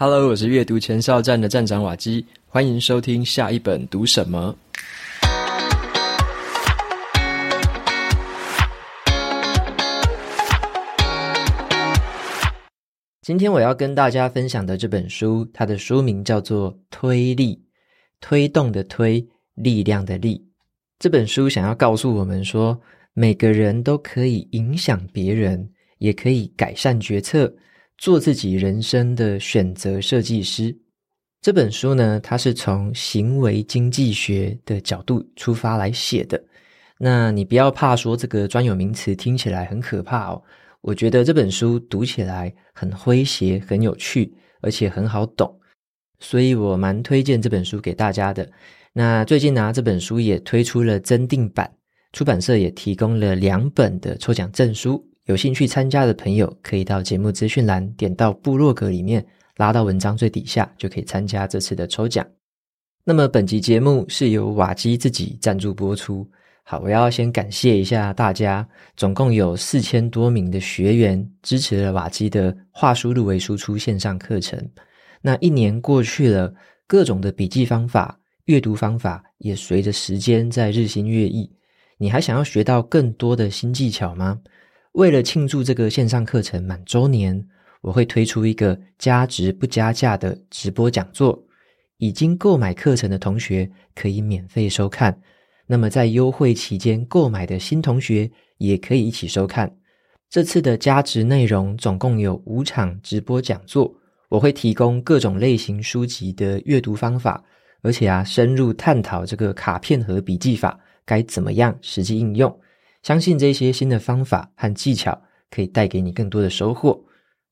Hello，我是阅读前哨站的站长瓦基，欢迎收听下一本读什么。今天我要跟大家分享的这本书，它的书名叫做《推力》，推动的推，力量的力。这本书想要告诉我们说，每个人都可以影响别人，也可以改善决策，做自己人生的选择设计师。这本书呢，它是从行为经济学的角度出发来写的。那你不要怕说这个专有名词听起来很可怕哦。我觉得这本书读起来很诙谐、很有趣，而且很好懂，所以我蛮推荐这本书给大家的。那最近呢、这本书也推出了增订版，出版社也提供了两本的抽奖证书。有兴趣参加的朋友，可以到节目资讯栏点到部落格里面，拉到文章最底下，就可以参加这次的抽奖。那么本集节目是由瓦基自己赞助播出。好，我要先感谢一下大家，总共有四千多名的学员支持了瓦基的画书入微输出线上课程。那一年过去了，各种的笔记方法、阅读方法也随着时间在日新月异。你还想要学到更多的新技巧吗？为了庆祝这个线上课程满周年，我会推出一个加值不加价的直播讲座，已经购买课程的同学可以免费收看。那么在优惠期间购买的新同学也可以一起收看。这次的加值内容总共有五场直播讲座，我会提供各种类型书籍的阅读方法，而且啊，深入探讨这个卡片和笔记法该怎么样实际应用。相信这些新的方法和技巧可以带给你更多的收获。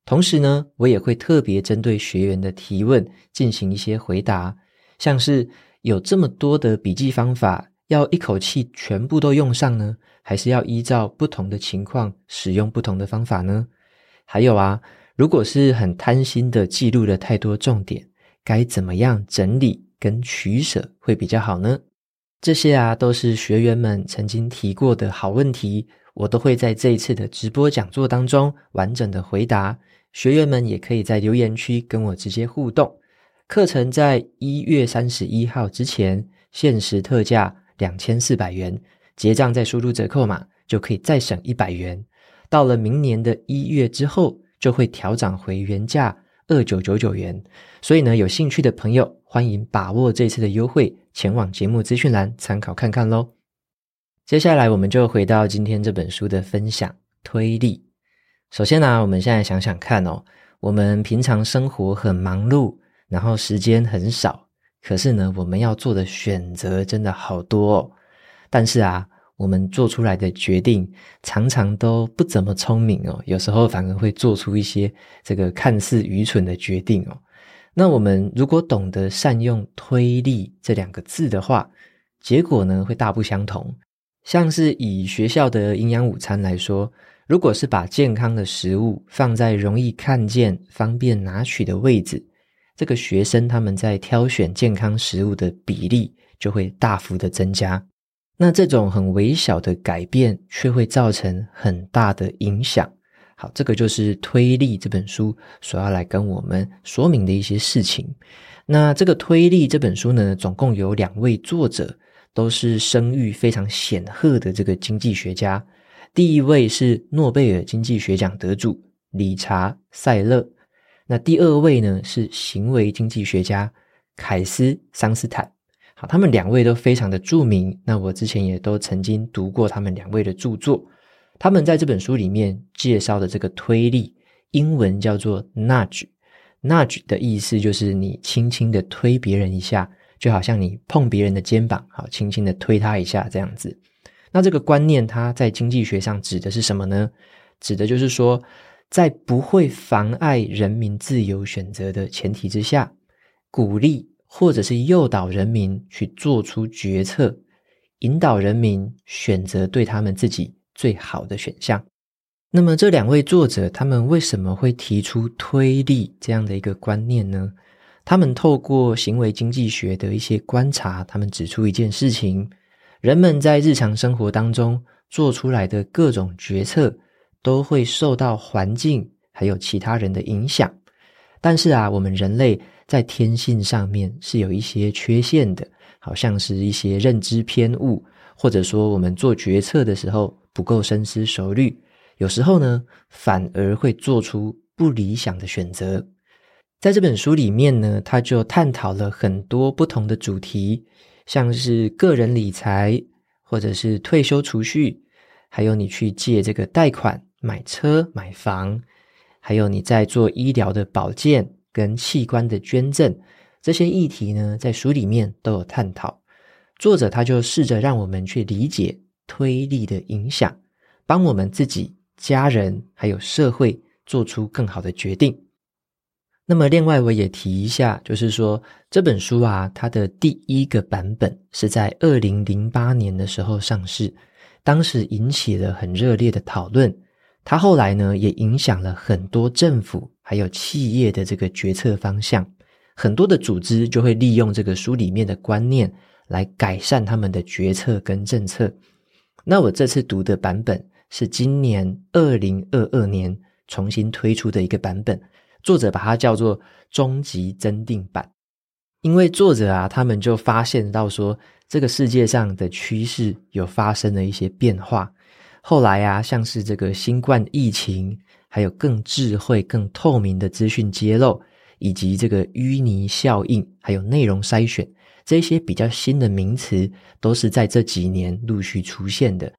同时呢，我也会特别针对学员的提问进行一些回答，像是有这么多的笔记方法。要一口气全部都用上呢，还是要依照不同的情况使用不同的方法呢？还有啊，如果是很贪心的记录了太多重点，该怎么样整理跟取舍会比较好呢？这些啊，都是学员们曾经提过的好问题，我都会在这一次的直播讲座当中完整的回答。学员们也可以在留言区跟我直接互动。课程在一月三十一号之前限时特价。两千四百元结账，再输入折扣码就可以再省一百元。到了明年的一月之后，就会调涨回原价二九九九元。所以呢，有兴趣的朋友欢迎把握这次的优惠，前往节目资讯栏参考看看喽。接下来，我们就回到今天这本书的分享。推力。首先呢，我们现在想想看哦，我们平常生活很忙碌，然后时间很少。可是呢，我们要做的选择真的好多哦。但是啊，我们做出来的决定常常都不怎么聪明哦，有时候反而会做出一些这个看似愚蠢的决定哦。那我们如果懂得善用“推力”这两个字的话，结果呢会大不相同。像是以学校的营养午餐来说，如果是把健康的食物放在容易看见、方便拿取的位置。这个学生他们在挑选健康食物的比例就会大幅的增加，那这种很微小的改变却会造成很大的影响。好，这个就是《推力》这本书所要来跟我们说明的一些事情。那这个《推力》这本书呢，总共有两位作者，都是声誉非常显赫的这个经济学家。第一位是诺贝尔经济学奖得主理查·塞勒。那第二位呢，是行为经济学家凯斯桑斯坦，好，他们两位都非常的著名。那我之前也都曾经读过他们两位的著作。他们在这本书里面介绍的这个推力，英文叫做 nudge，nudge 的意思就是你轻轻的推别人一下，就好像你碰别人的肩膀，好，轻轻的推他一下这样子。那这个观念它在经济学上指的是什么呢？指的就是说。在不会妨碍人民自由选择的前提之下，鼓励或者是诱导人民去做出决策，引导人民选择对他们自己最好的选项。那么，这两位作者他们为什么会提出推力这样的一个观念呢？他们透过行为经济学的一些观察，他们指出一件事情：人们在日常生活当中做出来的各种决策。都会受到环境还有其他人的影响，但是啊，我们人类在天性上面是有一些缺陷的，好像是一些认知偏误，或者说我们做决策的时候不够深思熟虑，有时候呢，反而会做出不理想的选择。在这本书里面呢，他就探讨了很多不同的主题，像是个人理财，或者是退休储蓄，还有你去借这个贷款买车买房，还有你在做医疗的保健跟器官的捐赠，这些议题呢，在书里面都有探讨。作者他就试着让我们去理解推力的影响，帮我们自己、家人还有社会做出更好的决定。那么，另外我也提一下，就是说这本书啊，它的第一个版本是在二零零八年的时候上市，当时引起了很热烈的讨论。它后来呢，也影响了很多政府还有企业的这个决策方向，很多的组织就会利用这个书里面的观念来改善他们的决策跟政策。那我这次读的版本是今年二零二二年重新推出的一个版本。作者把它叫做终极增订版，因为作者啊，他们就发现到说，这个世界上的趋势有发生了一些变化。后来啊，像是这个新冠疫情，还有更智慧、更透明的资讯揭露，以及这个淤泥效应，还有内容筛选，这些比较新的名词，都是在这几年陆续出现的。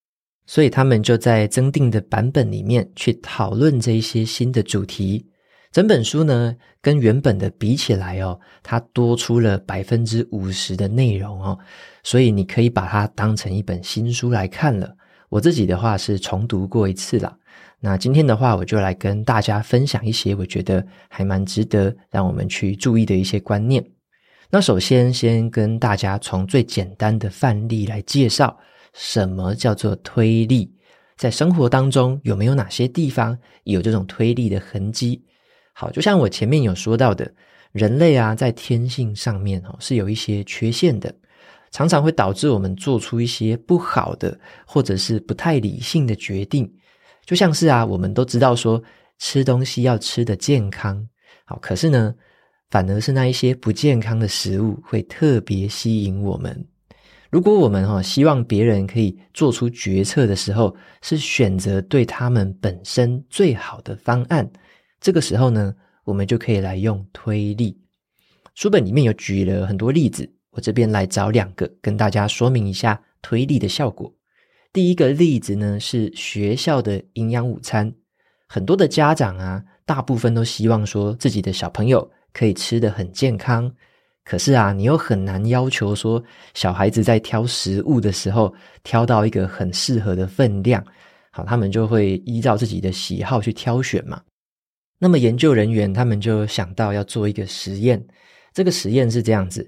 所以他们就在增订的版本里面去讨论这一些新的主题。整本书呢，跟原本的比起来哦，它多出了百分之五十的内容哦，所以你可以把它当成一本新书来看了。我自己的话是重读过一次啦。那今天的话，我就来跟大家分享一些我觉得还蛮值得让我们去注意的一些观念。那首先，先跟大家从最简单的范例来介绍，什么叫做推力，在生活当中有没有哪些地方有这种推力的痕迹？好，就像我前面有说到的，人类啊，在天性上面哦，是有一些缺陷的，常常会导致我们做出一些不好的，或者是不太理性的决定。就像是啊，我们都知道说，吃东西要吃得健康，好，可是呢，反而是那一些不健康的食物会特别吸引我们。如果我们哈希望别人可以做出决策的时候，是选择对他们本身最好的方案。这个时候呢，我们就可以来用推力。书本里面有举了很多例子，我这边来找两个跟大家说明一下推力的效果。第一个例子呢，是学校的营养午餐，很多的家长啊，大部分都希望说自己的小朋友可以吃得很健康，可是啊，你又很难要求说小孩子在挑食物的时候挑到一个很适合的分量，好，他们就会依照自己的喜好去挑选嘛。那么研究人员他们就想到要做一个实验，这个实验是这样子，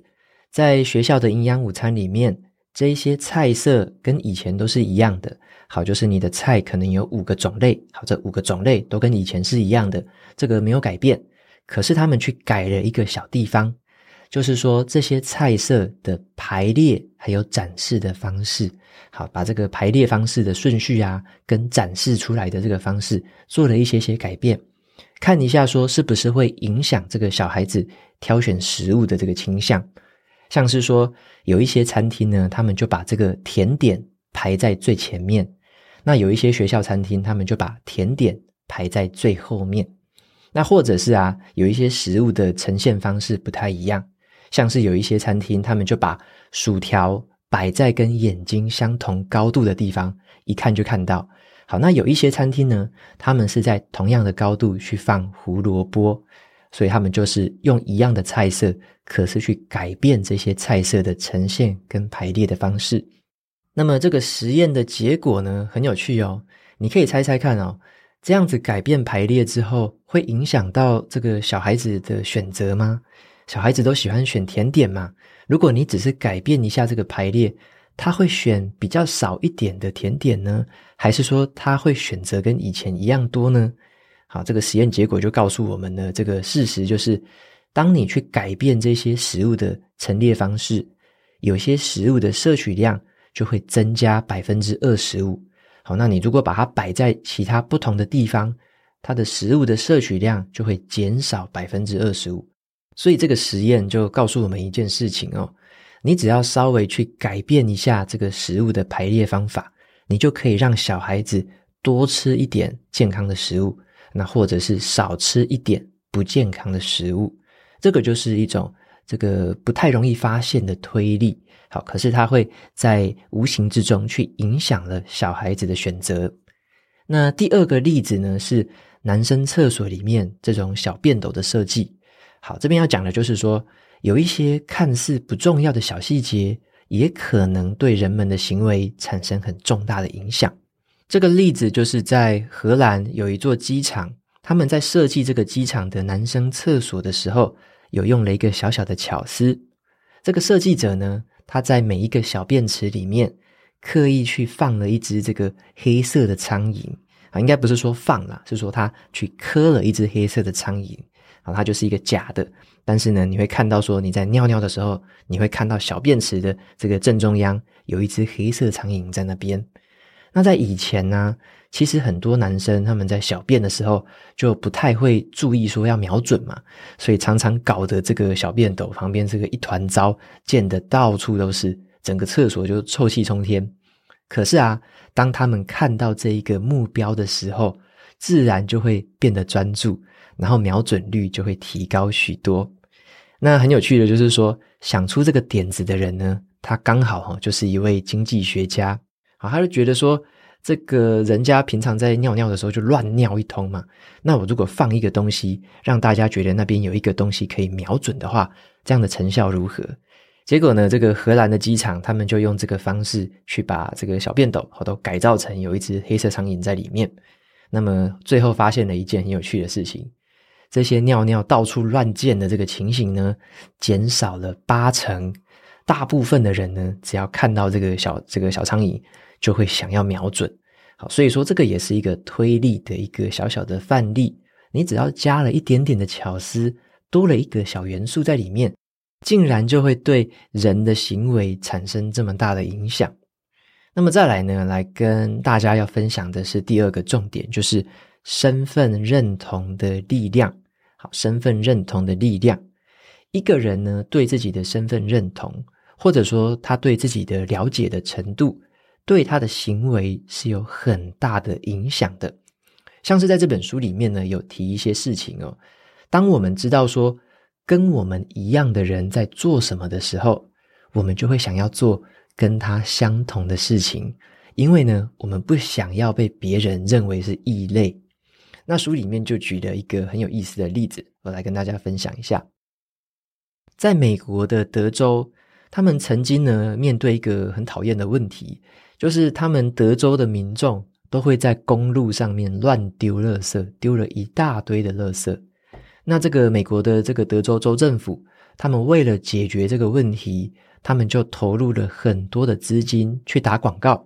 在学校的营养午餐里面，这一些菜色跟以前都是一样的，好，就是你的菜可能有五个种类，好，这五个种类都跟以前是一样的，这个没有改变。可是他们去改了一个小地方，就是说这些菜色的排列还有展示的方式，好，把这个排列方式的顺序啊，跟展示出来的这个方式做了一些些改变。看一下，说是不是会影响这个小孩子挑选食物的这个倾向？像是说有一些餐厅呢，他们就把这个甜点排在最前面；那有一些学校餐厅，他们就把甜点排在最后面。那或者是啊，有一些食物的呈现方式不太一样，像是有一些餐厅，他们就把薯条摆在跟眼睛相同高度的地方，一看就看到。好，那有一些餐厅呢，他们是在同样的高度去放胡萝卜，所以他们就是用一样的菜色，可是去改变这些菜色的呈现跟排列的方式。那么这个实验的结果呢，很有趣哦，你可以猜猜看哦，这样子改变排列之后，会影响到这个小孩子的选择吗？小孩子都喜欢选甜点嘛，如果你只是改变一下这个排列，他会选比较少一点的甜点呢，还是说他会选择跟以前一样多呢？好，这个实验结果就告诉我们呢，这个事实就是，当你去改变这些食物的陈列方式，有些食物的摄取量就会增加百分之二十五。好，那你如果把它摆在其他不同的地方，它的食物的摄取量就会减少百分之二十五。所以这个实验就告诉我们一件事情哦，你只要稍微去改变一下这个食物的排列方法，你就可以让小孩子多吃一点健康的食物，那或者是少吃一点不健康的食物。这个就是一种这个不太容易发现的推力。好，可是它会在无形之中去影响了小孩子的选择。那第二个例子呢，是男生厕所里面这种小便斗的设计。好，这边要讲的就是说，有一些看似不重要的小细节，也可能对人们的行为产生很重大的影响。这个例子就是在荷兰有一座机场，他们在设计这个机场的男生厕所的时候，有用了一个小小的巧思。这个设计者呢，他在每一个小便池里面刻意去放了一只这个黑色的苍蝇啊，应该不是说放啦，是说他去刻了一只黑色的苍蝇啊，它就是一个假的。但是呢，你会看到说你在尿尿的时候，你会看到小便池的这个正中央有一只黑色苍蝇在那边。那在以前呢，其实很多男生他们在小便的时候就不太会注意说要瞄准嘛，所以常常搞得这个小便斗旁边这个一团糟，溅得到处都是，整个厕所就臭气冲天。可是啊，当他们看到这一个目标的时候，自然就会变得专注，然后瞄准率就会提高许多。那很有趣的就是说，想出这个点子的人呢，他刚好哈就是一位经济学家。啊，他就觉得说，这个人家平常在尿尿的时候就乱尿一通嘛，那我如果放一个东西，让大家觉得那边有一个东西可以瞄准的话，这样的成效如何？结果呢，这个荷兰的机场，他们就用这个方式去把这个小便斗都改造成有一只黑色苍蝇在里面。那么最后发现了一件很有趣的事情，这些尿尿到处乱溅的这个情形呢，减少了八成。大部分的人呢，只要看到这个小这个小苍蝇，就会想要瞄准，好，所以说这个也是一个推力的一个小小的范例。你只要加了一点点的巧思，多了一个小元素在里面，竟然就会对人的行为产生这么大的影响。那么再来呢，来跟大家要分享的是第二个重点，就是身份认同的力量。好，身份认同的力量，一个人呢，对自己的身份认同，或者说他对自己的了解的程度。对他的行为是有很大的影响的，像是在这本书里面呢，有提一些事情哦。当我们知道说跟我们一样的人在做什么的时候，我们就会想要做跟他相同的事情，因为呢，我们不想要被别人认为是异类。那书里面就举了一个很有意思的例子，我来跟大家分享一下。在美国的德州，他们曾经呢，面对一个很讨厌的问题。就是他们德州的民众都会在公路上面乱丢垃圾，丢了一大堆的垃圾。那这个美国的这个德州州政府，他们为了解决这个问题，他们就投入了很多的资金去打广告。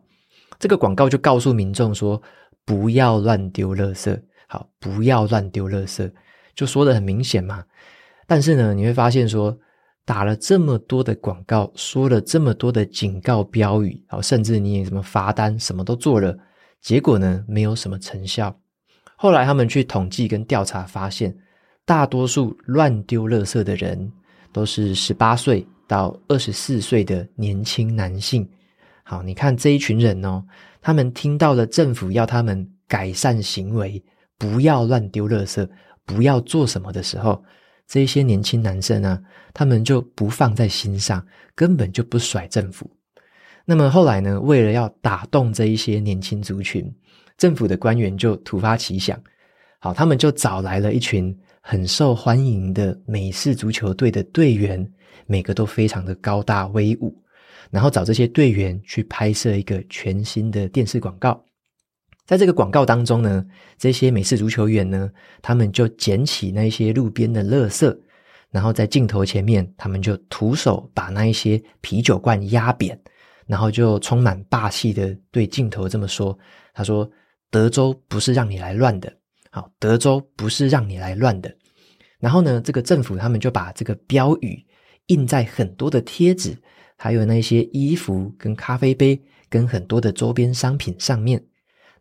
这个广告就告诉民众说，不要乱丢垃圾，好，不要乱丢垃圾，就说得很明显嘛。但是呢，你会发现说，打了这么多的广告，说了这么多的警告标语，好，甚至你也什么罚单，什么都做了，结果呢，没有什么成效。后来他们去统计跟调查，发现大多数乱丢垃圾的人都是十八岁到二十四岁的年轻男性。好，你看这一群人哦，他们听到了政府要他们改善行为，不要乱丢垃圾，不要做什么的时候。这一些年轻男生呢，他们就不放在心上，根本就不甩政府。那么后来呢，为了要打动这一些年轻族群，政府的官员就突发奇想，好，他们就找来了一群很受欢迎的美式足球队的队员，每个都非常的高大威武，然后找这些队员去拍摄一个全新的电视广告。在这个广告当中呢，这些美式足球员呢，他们就捡起那些路边的垃圾，然后在镜头前面，他们就徒手把那一些啤酒罐压扁，然后就充满霸气的对镜头这么说：“他说，德州不是让你来乱的，好，德州不是让你来乱的。”然后呢，这个政府他们就把这个标语印在很多的贴纸，还有那些衣服跟咖啡杯跟很多的周边商品上面。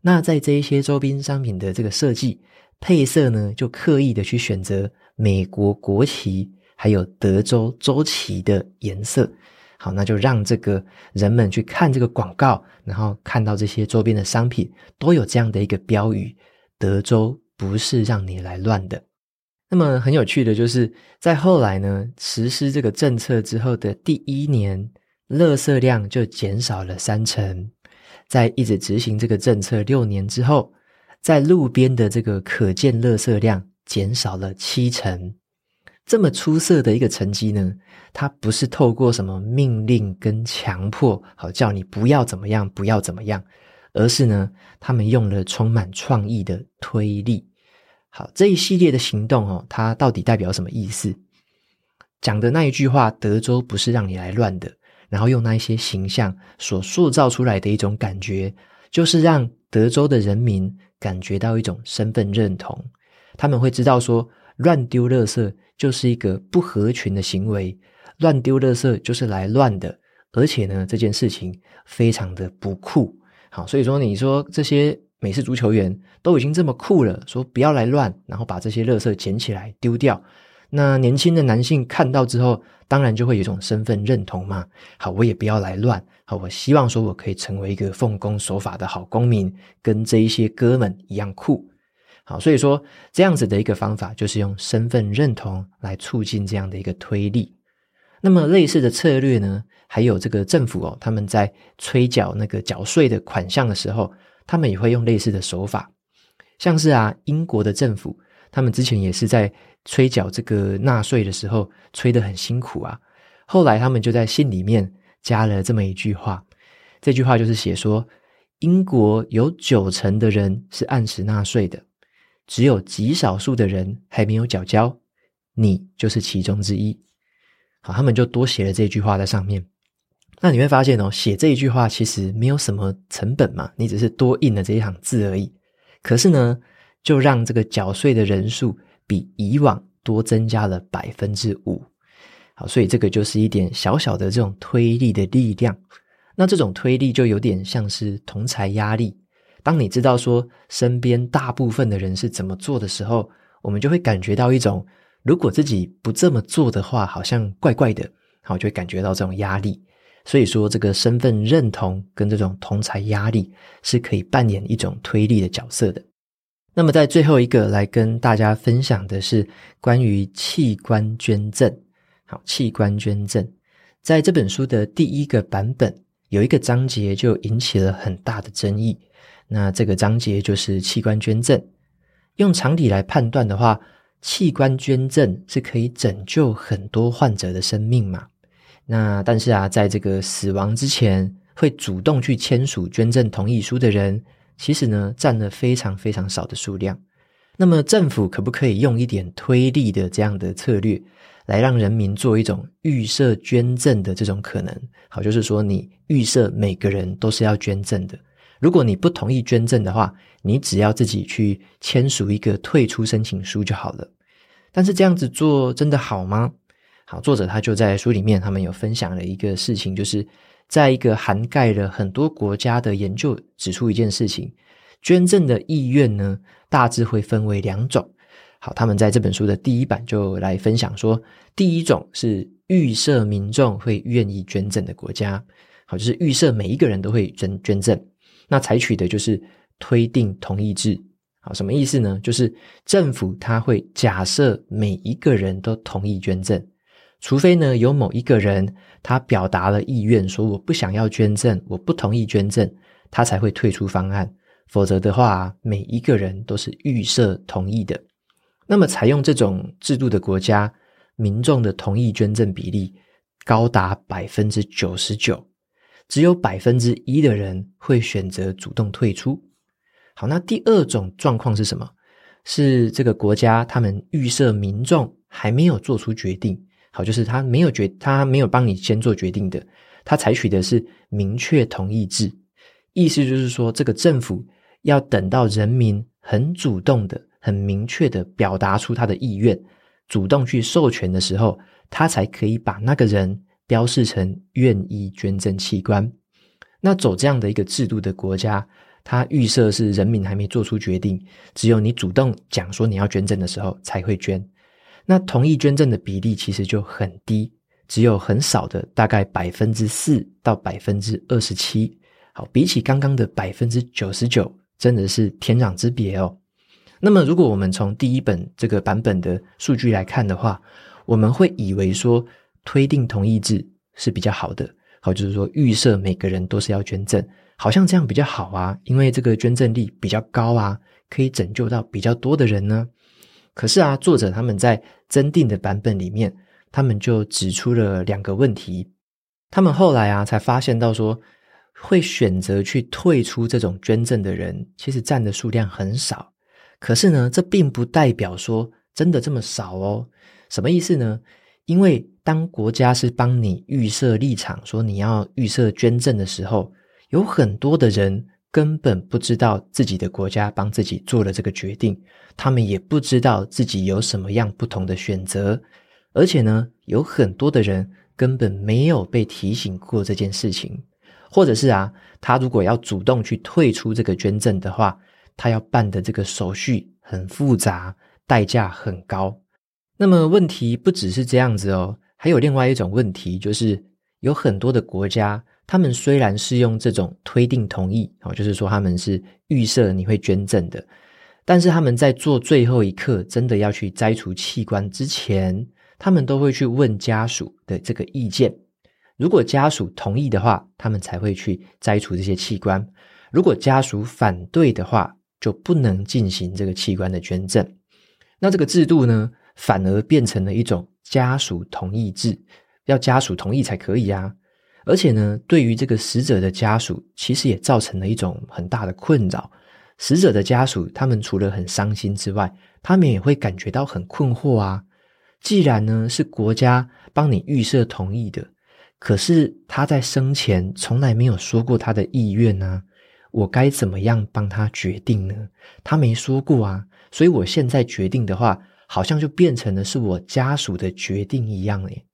那在这一些周边商品的这个设计，配色呢就刻意的去选择美国国旗还有德州州旗的颜色。好，那就让这个人们去看这个广告，然后看到这些周边的商品都有这样的一个标语：德州不是让你来乱的。那么很有趣的就是，在后来呢，实施这个政策之后的第一年，垃圾量就减少了三成。在一直执行这个政策六年之后，在路边的这个可见垃圾量减少了七成。这么出色的一个成绩呢，它不是透过什么命令跟强迫，好叫你不要怎么样，不要怎么样，而是呢，他们用了充满创意的推力。好，这一系列的行动哦，它到底代表什么意思？讲的那一句话，德州不是让你来乱的，然后用那一些形象所塑造出来的一种感觉，就是让德州的人民感觉到一种身份认同，他们会知道说，乱丢垃圾就是一个不合群的行为，乱丢垃圾就是来乱的，而且呢，这件事情非常的不酷。好，所以说你说这些美式足球员都已经这么酷了，说不要来乱，然后把这些垃圾捡起来丢掉，那年轻的男性看到之后，当然就会有一种身份认同嘛。好，我也不要来乱，好，我希望说我可以成为一个奉公守法的好公民，跟这一些哥们一样酷。好，所以说这样子的一个方法，就是用身份认同来促进这样的一个推力。那么类似的策略呢，还有这个政府哦，他们在催缴那个缴税的款项的时候，他们也会用类似的手法。像是啊，英国的政府，他们之前也是在催缴这个纳税的时候，催得很辛苦啊。后来他们就在信里面加了这么一句话，这句话就是写说，英国有九成的人是按时纳税的。只有极少数的人还没有缴交，你就是其中之一。好，他们就多写了这句话在上面。那你会发现哦，写这一句话其实没有什么成本嘛，你只是多印了这一行字而已。可是呢，就让这个缴税的人数比以往多增加了百分之五。好，所以这个就是一点小小的这种推力的力量。那这种推力就有点像是同侪压力。当你知道说身边大部分的人是怎么做的时候，我们就会感觉到一种，如果自己不这么做的话，好像怪怪的，好，就会感觉到这种压力。所以说，这个身份认同跟这种同侪压力是可以扮演一种推力的角色的。那么，在最后一个来跟大家分享的是关于器官捐赠。好，器官捐赠在这本书的第一个版本有一个章节就引起了很大的争议。那这个章节就是器官捐赠。用常理来判断的话，器官捐赠是可以拯救很多患者的生命嘛？那但是啊，在这个死亡之前会主动去签署捐赠同意书的人，其实呢占了非常非常少的数量。那么政府可不可以用一点推力的这样的策略，来让人民做一种预设捐赠的这种可能？好，就是说你预设每个人都是要捐赠的。如果你不同意捐赠的话，你只要自己去签署一个退出申请书就好了。但是这样子做真的好吗？好，作者他就在书里面，他们有分享了一个事情，就是在一个涵盖了很多国家的研究指出一件事情：捐赠的意愿呢，大致会分为两种。好，他们在这本书的第一版就来分享说，第一种是预设民众会愿意捐赠的国家，好，就是预设每一个人都会捐捐赠。那采取的就是推定同意制，好，什么意思呢？就是政府他会假设每一个人都同意捐赠，除非呢有某一个人他表达了意愿，说我不想要捐赠，我不同意捐赠，他才会退出方案。否则的话，每一个人都是预设同意的。那么采用这种制度的国家，民众的同意捐赠比例高达百分之九十九。只有百分之一的人会选择主动退出。好，那第二种状况是什么？是这个国家他们预设民众还没有做出决定。好，就是他没有决，他没有帮你先做决定的。他采取的是明确同意制，意思就是说，这个政府要等到人民很主动的、很明确的表达出他的意愿，主动去授权的时候，他才可以把那个人。标示成愿意捐赠器官，那走这样的一个制度的国家，他预设是人民还没做出决定，只有你主动讲说你要捐赠的时候才会捐。那同意捐赠的比例其实就很低，只有很少的大概百分之四到百分之二十七。好，比起刚刚的百分之九十九，真的是天壤之别哦。那么，如果我们从第一本这个版本的数据来看的话，我们会以为说推定同意制是比较好的。好，就是说预设每个人都是要捐赠，好像这样比较好啊，因为这个捐赠率比较高啊，可以拯救到比较多的人呢。可是啊，作者他们在增订的版本里面，他们就指出了两个问题。他们后来啊，才发现到说，会选择去退出这种捐赠的人，其实占的数量很少。可是呢，这并不代表说真的这么少哦。什么意思呢？因为当国家是帮你预设立场，说你要预设捐赠的时候，有很多的人。根本不知道自己的国家帮自己做了这个决定，他们也不知道自己有什么样不同的选择，而且呢，有很多的人根本没有被提醒过这件事情，或者是啊，他如果要主动去退出这个捐赠的话，他要办的这个手续很复杂，代价很高。那么问题不只是这样子哦，还有另外一种问题，就是有很多的国家。他们虽然是用这种推定同意，哦，就是说他们是预设你会捐赠的，但是他们在做最后一刻真的要去摘除器官之前，他们都会去问家属的这个意见。如果家属同意的话，他们才会去摘除这些器官；如果家属反对的话，就不能进行这个器官的捐赠。那这个制度呢，反而变成了一种家属同意制，要家属同意才可以啊。而且呢，对于这个死者的家属，其实也造成了一种很大的困扰。死者的家属，他们除了很伤心之外，他们也会感觉到很困惑啊。既然呢是国家帮你预设同意的，可是他在生前从来没有说过他的意愿呢，我该怎么样帮他决定呢？他没说过啊，所以我现在决定的话，好像就变成了是我家属的决定一样诶。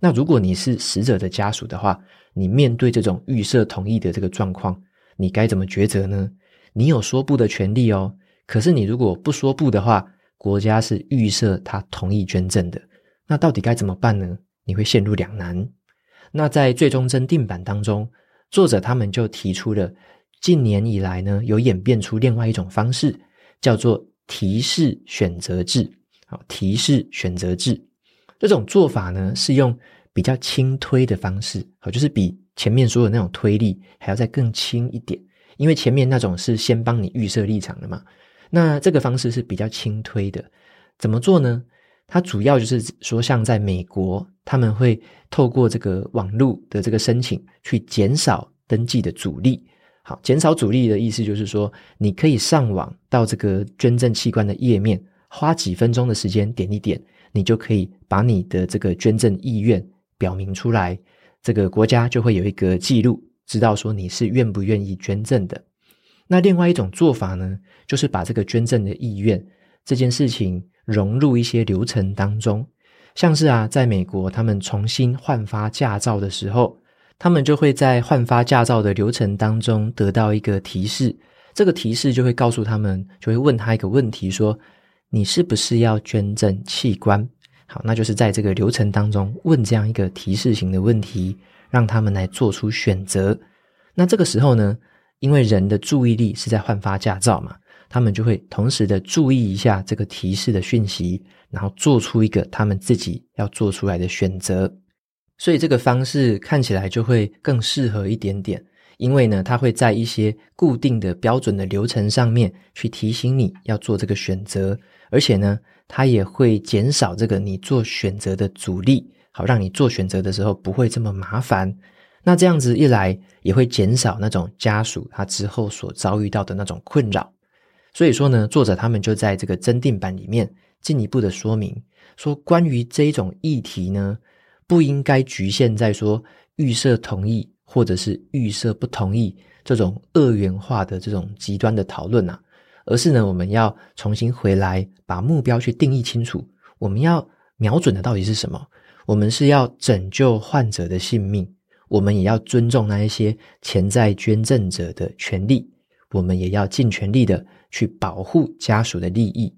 那如果你是死者的家属的话，你面对这种预设同意的这个状况，你该怎么抉择呢？你有说不的权利哦。可是你如果不说不的话，国家是预设他同意捐赠的，那到底该怎么办呢？你会陷入两难。那在最终增订版当中，作者他们就提出了近年以来呢，有演变出另外一种方式，叫做提示选择制。好，提示选择制。这种做法呢，是用比较轻推的方式，好，就是比前面说的那种推力还要再更轻一点。因为前面那种是先帮你预设立场的嘛，那这个方式是比较轻推的。怎么做呢？它主要就是说，像在美国，他们会透过这个网络的这个申请，去减少登记的阻力。好，减少阻力的意思就是说，你可以上网到这个捐赠器官的页面，花几分钟的时间点一点。你就可以把你的这个捐赠意愿表明出来，这个国家就会有一个记录，知道说你是愿不愿意捐赠的。那另外一种做法呢，就是把这个捐赠的意愿这件事情融入一些流程当中，像是啊，在美国他们重新换发驾照的时候，他们就会在换发驾照的流程当中得到一个提示，这个提示就会告诉他们，就会问他一个问题说。你是不是要捐赠器官？好，那就是在这个流程当中问这样一个提示型的问题，让他们来做出选择。那这个时候呢，因为人的注意力是在换发驾照嘛，他们就会同时的注意一下这个提示的讯息，然后做出一个他们自己要做出来的选择。所以这个方式看起来就会更适合一点点。因为呢，它会在一些固定的标准的流程上面去提醒你要做这个选择，而且呢，它也会减少这个你做选择的阻力，好让你做选择的时候不会这么麻烦。那这样子一来，也会减少那种家属他之后所遭遇到的那种困扰。所以说呢，作者他们就在这个增订版里面进一步的说明，说关于这一种议题呢，不应该局限在说预设同意。或者是预设不同意这种二元化的这种极端的讨论啊，而是呢，我们要重新回来把目标去定义清楚。我们要瞄准的到底是什么？我们是要拯救患者的性命，我们也要尊重那一些潜在捐赠者的权利。我们也要尽全力的去保护家属的利益。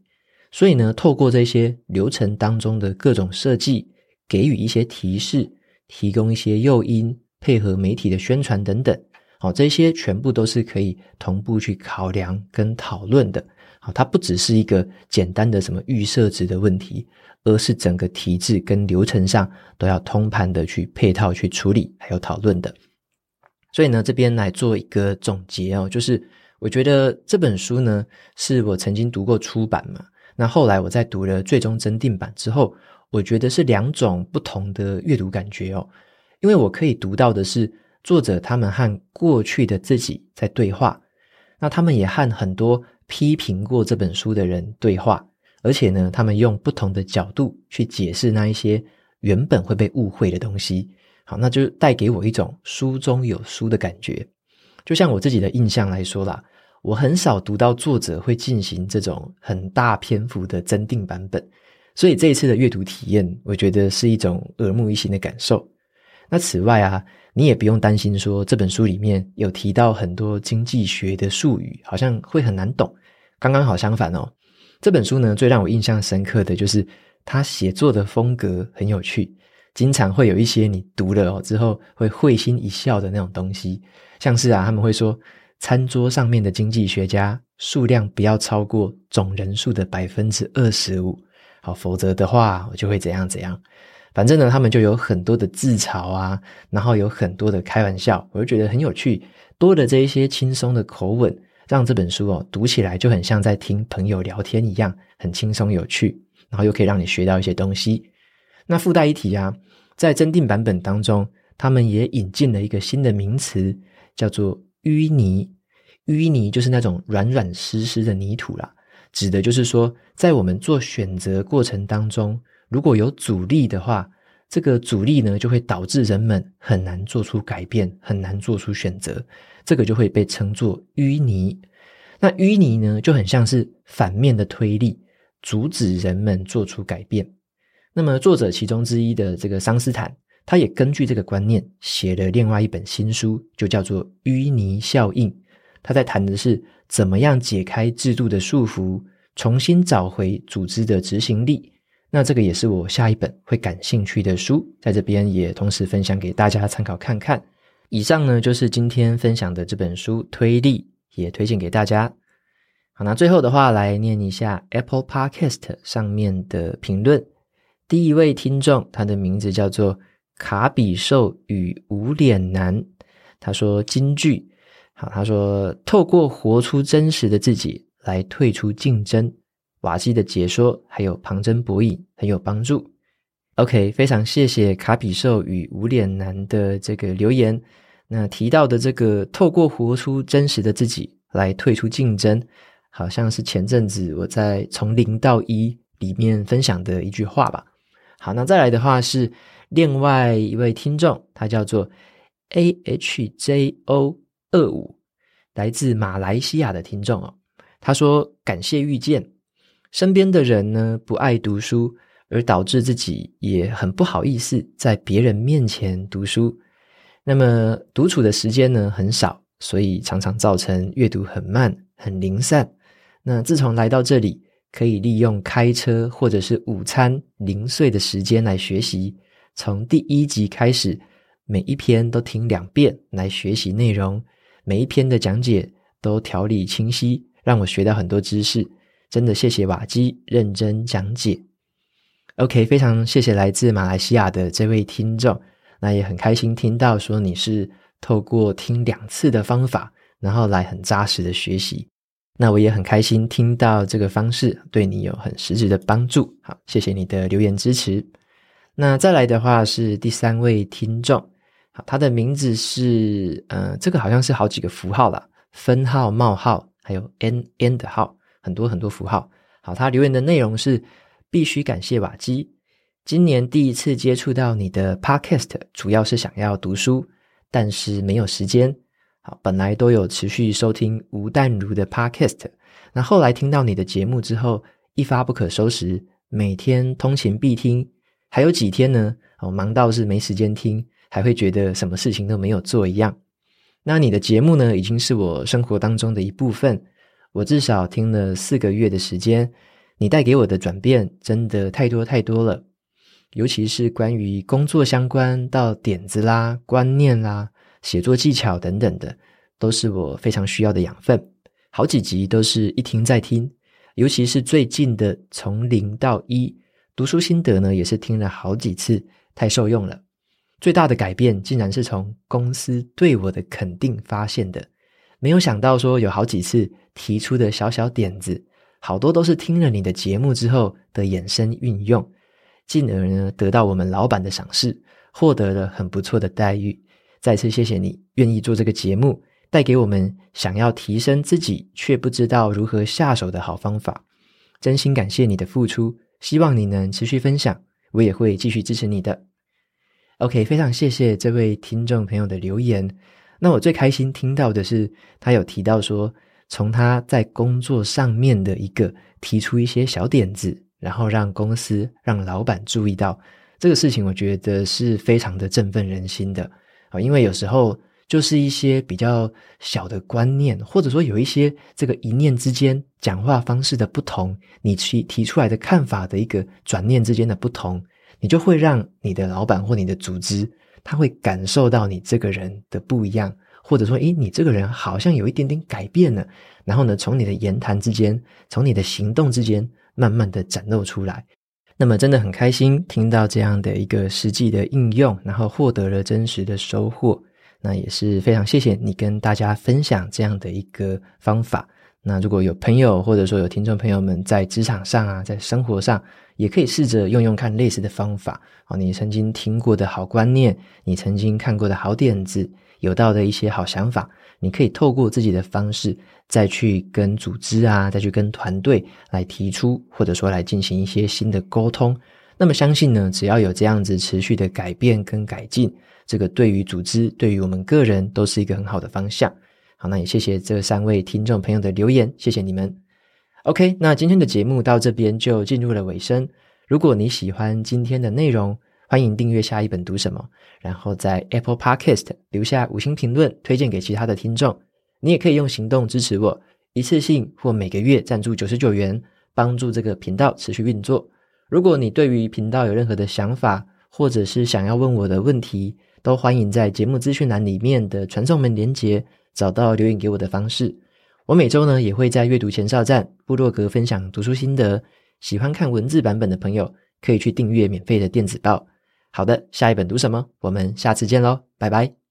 所以呢，透过这些流程当中的各种设计，给予一些提示，提供一些诱因，配合媒体的宣传等等，好，这些全部都是可以同步去考量跟讨论的。好，它不只是一个简单的什么预设值的问题，而是整个体制跟流程上都要通盘的去配套去处理，还有讨论的。所以呢，这边来做一个总结哦，就是我觉得这本书呢，是我曾经读过初版嘛。那后来我在读了最终增订版之后，我觉得是两种不同的阅读感觉哦。因为我可以读到的是作者他们和过去的自己在对话，那他们也和很多批评过这本书的人对话，而且呢，他们用不同的角度去解释那一些原本会被误会的东西。好，那就带给我一种书中有书的感觉。就像我自己的印象来说啦。我很少读到作者会进行这种很大篇幅的增订版本，所以这一次的阅读体验，我觉得是一种耳目一新的感受。那此外啊，你也不用担心说这本书里面有提到很多经济学的术语，好像会很难懂。刚刚好相反哦，这本书呢，最让我印象深刻的就是他写作的风格很有趣，经常会有一些你读了哦之后会会心一笑的那种东西，像是啊，他们会说。餐桌上面的经济学家数量不要超过总人数的百分之二十五，好，否则的话我就会怎样怎样。反正呢，他们就有很多的自嘲啊，然后有很多的开玩笑，我就觉得很有趣。多的这一些轻松的口吻，让这本书哦读起来就很像在听朋友聊天一样，很轻松有趣，然后又可以让你学到一些东西。那附带一提啊，在增订版本当中，他们也引进了一个新的名词，叫做。淤泥，淤泥就是那种软软湿湿的泥土啦，指的就是说，在我们做选择过程当中，如果有阻力的话，这个阻力呢就会导致人们很难做出改变，很难做出选择，这个就会被称作淤泥。那淤泥呢就很像是反面的推力，阻止人们做出改变。那么作者其中之一的这个桑斯坦。他也根据这个观念写了另外一本新书，就叫做《淤泥效应》。他在谈的是怎么样解开制度的束缚，重新找回组织的执行力。那这个也是我下一本会感兴趣的书，在这边也同时分享给大家参考看看。以上呢就是今天分享的这本书《推力》，也推荐给大家。好，那最后的话来念一下 Apple Podcast 上面的评论。第一位听众，他的名字叫做。卡比兽与无脸男，他说金句，好，他说透过活出真实的自己来退出竞争，瓦基的解说还有旁征博引很有帮助。OK，非常谢谢卡比兽与无脸男的这个留言。那提到的这个透过活出真实的自己来退出竞争，好像是前阵子我在从零到一里面分享的一句话吧。好，那再来的话是。另外一位听众，他叫做 AHJO 二五，来自马来西亚的听众哦。他说：“感谢遇见，身边的人呢不爱读书，而导致自己也很不好意思在别人面前读书。那么独处的时间呢很少，所以常常造成阅读很慢、很零散。那自从来到这里，可以利用开车或者是午餐零碎的时间来学习。”从第一集开始，每一篇都听两遍来学习内容，每一篇的讲解都条理清晰，让我学到很多知识。真的谢谢瓦基认真讲解。OK，非常谢谢来自马来西亚的这位听众，那也很开心听到说你是透过听两次的方法，然后来很扎实的学习。那我也很开心听到这个方式对你有很实质的帮助。好，谢谢你的留言支持。那再来的话是第三位听众，好，他的名字是，呃，这个好像是好几个符号啦，分号、冒号，还有 n n 的号，很多很多符号。好，他留言的内容是：必须感谢瓦基，今年第一次接触到你的 podcast，主要是想要读书，但是没有时间。好，本来都有持续收听吴淡如的 podcast，那后来听到你的节目之后，一发不可收拾，每天通勤必听。还有几天呢？哦，忙到是没时间听，还会觉得什么事情都没有做一样。那你的节目呢，已经是我生活当中的一部分。我至少听了四个月的时间，你带给我的转变真的太多太多了。尤其是关于工作相关到点子啦、观念啦、写作技巧等等的，都是我非常需要的养分。好几集都是一听再听，尤其是最近的从零到一读书心得呢，也是听了好几次，太受用了。最大的改变竟然是从公司对我的肯定发现的，没有想到说有好几次提出的小小点子，好多都是听了你的节目之后的衍生运用，进而呢得到我们老板的赏识，获得了很不错的待遇。再次谢谢你愿意做这个节目，带给我们想要提升自己却不知道如何下手的好方法，真心感谢你的付出，希望你能持续分享，我也会继续支持你的。OK，非常谢谢这位听众朋友的留言。那我最开心听到的是，他有提到说，从他在工作上面的一个提出一些小点子，然后让公司、让老板注意到这个事情，我觉得是非常的振奋人心的啊。因为有时候就是一些比较小的观念，或者说有一些这个一念之间讲话方式的不同，你提提出来的看法的一个转念之间的不同。你就会让你的老板或你的组织，他会感受到你这个人的不一样，或者说，诶，你这个人好像有一点点改变了。然后呢，从你的言谈之间，从你的行动之间，慢慢的展露出来。那么，真的很开心听到这样的一个实际的应用，然后获得了真实的收获。那也是非常谢谢你跟大家分享这样的一个方法。那如果有朋友或者说有听众朋友们在职场上啊，在生活上，也可以试着用用看类似的方法啊。你曾经听过的好观念，你曾经看过的好点子，有到的一些好想法，你可以透过自己的方式，再去跟组织啊，再去跟团队来提出，或者说来进行一些新的沟通。那么相信呢，只要有这样子持续的改变跟改进，这个对于组织，对于我们个人，都是一个很好的方向。好，那也谢谢这三位听众朋友的留言，谢谢你们。OK，那今天的节目到这边就进入了尾声。如果你喜欢今天的内容，欢迎订阅下一本读什么，然后在 Apple Podcast 留下五星评论，推荐给其他的听众。你也可以用行动支持我，一次性或每个月赞助九十九元，帮助这个频道持续运作。如果你对于频道有任何的想法，或者是想要问我的问题，都欢迎在节目资讯栏里面的传送门连接。找到留言给我的方式，我每周呢也会在阅读前哨站部落格分享读书心得。喜欢看文字版本的朋友，可以去订阅免费的电子报。好的，下一本读什么？我们下次见喽，拜拜。